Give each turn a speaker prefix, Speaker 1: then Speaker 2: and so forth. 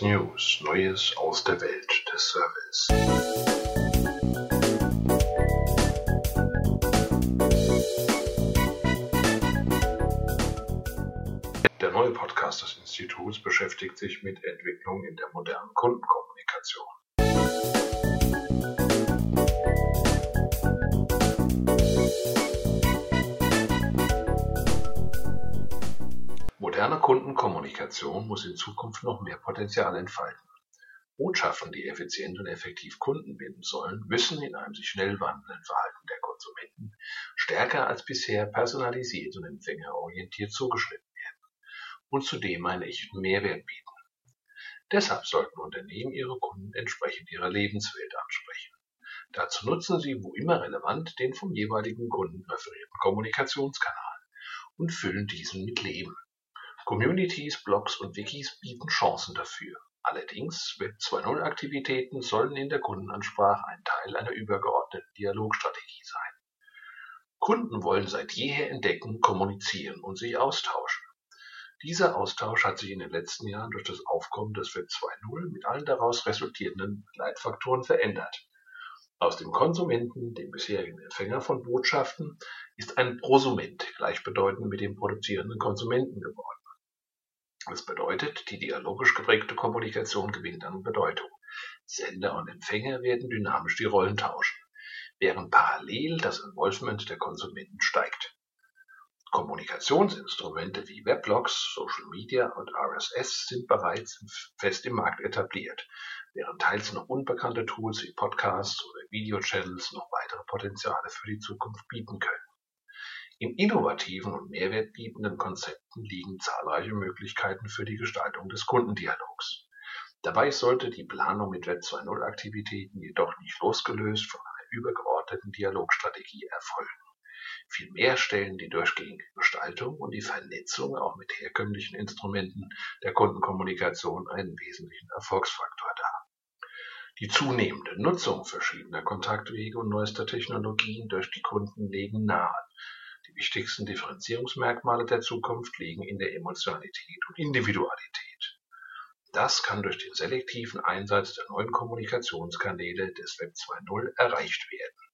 Speaker 1: News, Neues aus der Welt des Service. Der neue Podcast des Instituts beschäftigt sich mit Entwicklung in der modernen Kundenkommunikation. Moderne Kundenkommunikation muss in Zukunft noch mehr Potenzial entfalten. Botschaften, die effizient und effektiv Kunden binden sollen, müssen in einem sich schnell wandelnden Verhalten der Konsumenten stärker als bisher personalisiert und empfängerorientiert zugeschnitten werden und zudem einen echten Mehrwert bieten. Deshalb sollten Unternehmen ihre Kunden entsprechend ihrer Lebenswelt ansprechen. Dazu nutzen sie, wo immer relevant, den vom jeweiligen Kunden präferierten Kommunikationskanal und füllen diesen mit Leben. Communities, Blogs und Wikis bieten Chancen dafür. Allerdings, Web 2.0 Aktivitäten sollen in der Kundenansprache ein Teil einer übergeordneten Dialogstrategie sein. Kunden wollen seit jeher entdecken, kommunizieren und sich austauschen. Dieser Austausch hat sich in den letzten Jahren durch das Aufkommen des Web 2.0 mit allen daraus resultierenden Leitfaktoren verändert. Aus dem Konsumenten, dem bisherigen Empfänger von Botschaften, ist ein Prosument gleichbedeutend mit dem produzierenden Konsumenten geworden. Das bedeutet, die dialogisch geprägte Kommunikation gewinnt an Bedeutung. Sender und Empfänger werden dynamisch die Rollen tauschen, während parallel das Involvement der Konsumenten steigt. Kommunikationsinstrumente wie Weblogs, Social Media und RSS sind bereits fest im Markt etabliert, während teils noch unbekannte Tools wie Podcasts oder Videochannels noch weitere Potenziale für die Zukunft bieten können. In innovativen und mehrwertbietenden Konzepten liegen zahlreiche Möglichkeiten für die Gestaltung des Kundendialogs. Dabei sollte die Planung mit Web 2.0 Aktivitäten jedoch nicht losgelöst von einer übergeordneten Dialogstrategie erfolgen. Vielmehr stellen die durchgängige Gestaltung und die Vernetzung auch mit herkömmlichen Instrumenten der Kundenkommunikation einen wesentlichen Erfolgsfaktor dar. Die zunehmende Nutzung verschiedener Kontaktwege und neuester Technologien durch die Kunden legen nahe, wichtigsten Differenzierungsmerkmale der Zukunft liegen in der Emotionalität und Individualität. Das kann durch den selektiven Einsatz der neuen Kommunikationskanäle des Web 2.0 erreicht werden